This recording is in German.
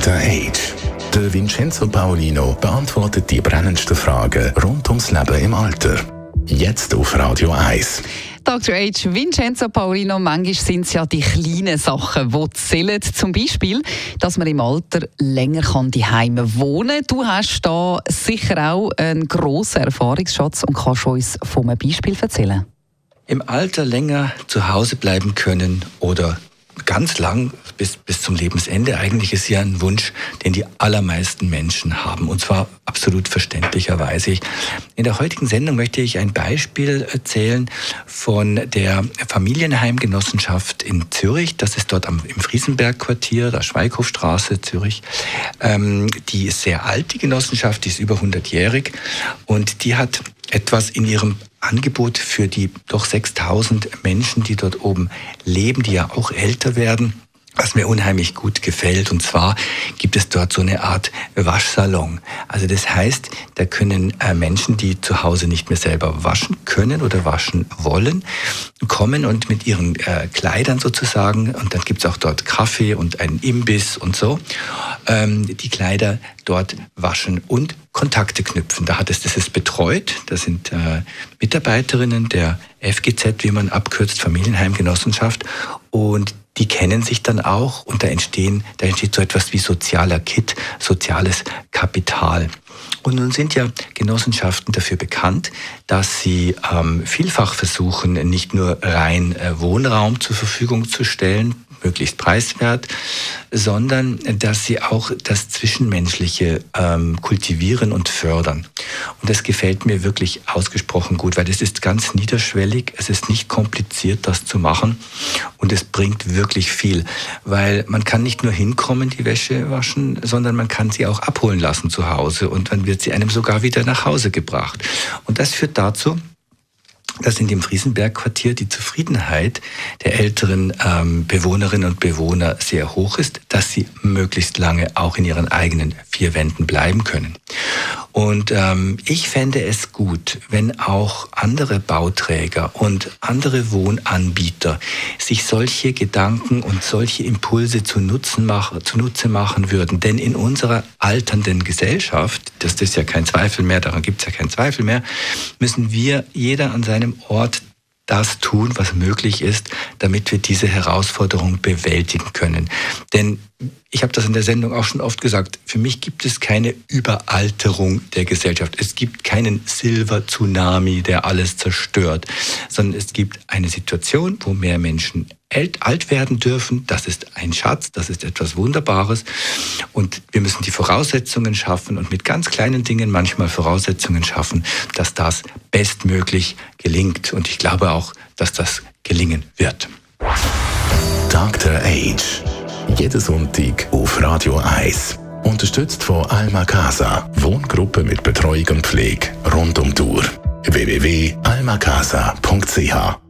Dr. Age. Der Vincenzo Paolino beantwortet die brennendsten Fragen rund ums Leben im Alter. Jetzt auf Radio 1. Dr. H. Vincenzo Paolino, manchmal sind es ja die kleinen Sachen, die zählen. Zum Beispiel, dass man im Alter länger kann Heime wohnen kann. Du hast da sicher auch einen grossen Erfahrungsschatz und kannst uns von einem Beispiel erzählen. Im Alter länger zu Hause bleiben können oder ganz lang bis, bis zum Lebensende. Eigentlich ist ja ein Wunsch, den die allermeisten Menschen haben. Und zwar absolut verständlicherweise. In der heutigen Sendung möchte ich ein Beispiel erzählen von der Familienheimgenossenschaft in Zürich. Das ist dort am, im Friesenberg-Quartier, der Schweighofstraße, Zürich. Ähm, die ist sehr alt, die Genossenschaft, die ist über 100-jährig. Und die hat etwas in ihrem Angebot für die doch 6000 Menschen, die dort oben leben, die ja auch älter werden was mir unheimlich gut gefällt. Und zwar gibt es dort so eine Art Waschsalon. Also das heißt, da können äh, Menschen, die zu Hause nicht mehr selber waschen können oder waschen wollen, kommen und mit ihren äh, Kleidern sozusagen, und dann gibt es auch dort Kaffee und einen Imbiss und so, ähm, die Kleider dort waschen und Kontakte knüpfen. Da hat es, das ist betreut. Das sind äh, Mitarbeiterinnen der FGZ, wie man abkürzt, Familienheimgenossenschaft. Und die kennen sich dann auch und da entstehen, da entsteht so etwas wie sozialer Kit, soziales Kapital. Und nun sind ja Genossenschaften dafür bekannt, dass sie ähm, vielfach versuchen, nicht nur rein äh, Wohnraum zur Verfügung zu stellen, möglichst preiswert, sondern dass sie auch das Zwischenmenschliche ähm, kultivieren und fördern. Und das gefällt mir wirklich ausgesprochen gut, weil es ist ganz niederschwellig, es ist nicht kompliziert, das zu machen und es bringt wirklich viel, weil man kann nicht nur hinkommen, die Wäsche waschen, sondern man kann sie auch abholen lassen zu Hause und dann wird sie einem sogar wieder nach Hause gebracht. Und das führt dazu, dass in dem Friesenberg-Quartier die Zufriedenheit der älteren ähm, Bewohnerinnen und Bewohner sehr hoch ist, dass sie möglichst lange auch in ihren eigenen vier Wänden bleiben können. Und ähm, ich fände es gut, wenn auch andere Bauträger und andere Wohnanbieter sich solche Gedanken und solche Impulse zu Nutzen machen, zunutze machen würden. Denn in unserer alternden Gesellschaft, das ist ja kein Zweifel mehr, daran gibt es ja keinen Zweifel mehr, müssen wir jeder an seinem Ort das tun, was möglich ist, damit wir diese Herausforderung bewältigen können. Denn ich habe das in der Sendung auch schon oft gesagt, für mich gibt es keine Überalterung der Gesellschaft. Es gibt keinen Silver-Tsunami, der alles zerstört, sondern es gibt eine Situation, wo mehr Menschen alt werden dürfen. Das ist ein Schatz, das ist etwas Wunderbares. Und wir müssen die Voraussetzungen schaffen und mit ganz kleinen Dingen manchmal Voraussetzungen schaffen, dass das bestmöglich gelingt. Und ich glaube auch, dass das gelingen wird. Dr. Age jeden Sonntag auf Radio 1. Unterstützt von Alma Casa. Wohngruppe mit Betreuung und Pflege rund um Uhr. www.almacasa.ch